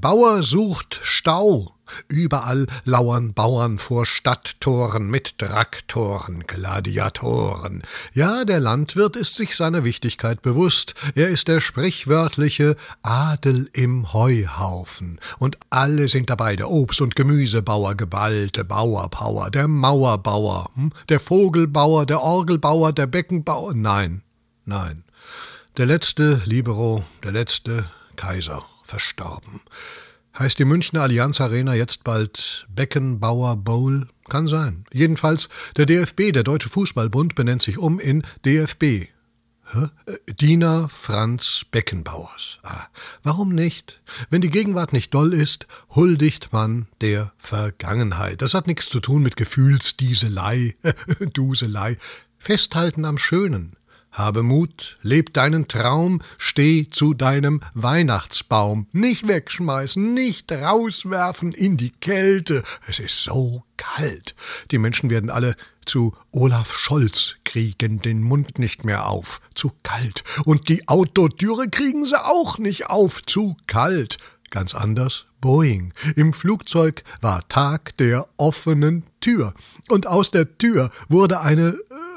Bauer sucht Stau. Überall lauern Bauern vor Stadttoren mit Traktoren, Gladiatoren. Ja, der Landwirt ist sich seiner Wichtigkeit bewusst. Er ist der sprichwörtliche Adel im Heuhaufen. Und alle sind dabei, der Obst- und Gemüsebauer, geballte Bauerpower, der Mauerbauer, hm? der Vogelbauer, der Orgelbauer, der Beckenbauer. Nein, nein. Der letzte Libero, der letzte Kaiser verstorben. Heißt die Münchner Allianz Arena jetzt bald Beckenbauer Bowl? Kann sein. Jedenfalls, der DFB, der Deutsche Fußballbund, benennt sich um in DFB. Hä? Äh, Diener Franz Beckenbauers. Ah, warum nicht? Wenn die Gegenwart nicht doll ist, huldigt man der Vergangenheit. Das hat nichts zu tun mit Gefühlsdieselei, Duselei. Festhalten am Schönen. Habe Mut, leb deinen Traum, steh zu deinem Weihnachtsbaum. Nicht wegschmeißen, nicht rauswerfen in die Kälte. Es ist so kalt. Die Menschen werden alle zu Olaf Scholz kriegen den Mund nicht mehr auf. Zu kalt. Und die Autotüre kriegen sie auch nicht auf. Zu kalt. Ganz anders Boeing. Im Flugzeug war Tag der offenen Tür. Und aus der Tür wurde eine äh,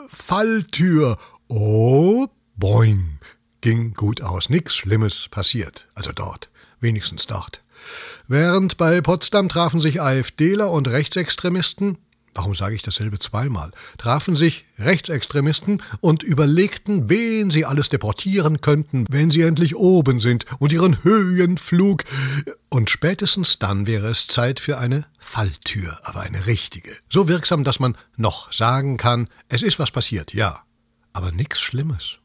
Falltür Oh, boing, ging gut aus. Nix Schlimmes passiert. Also dort. Wenigstens dort. Während bei Potsdam trafen sich AfDler und Rechtsextremisten, warum sage ich dasselbe zweimal, trafen sich Rechtsextremisten und überlegten, wen sie alles deportieren könnten, wenn sie endlich oben sind und ihren Höhenflug. Und spätestens dann wäre es Zeit für eine Falltür, aber eine richtige. So wirksam, dass man noch sagen kann, es ist was passiert, ja aber nix Schlimmes.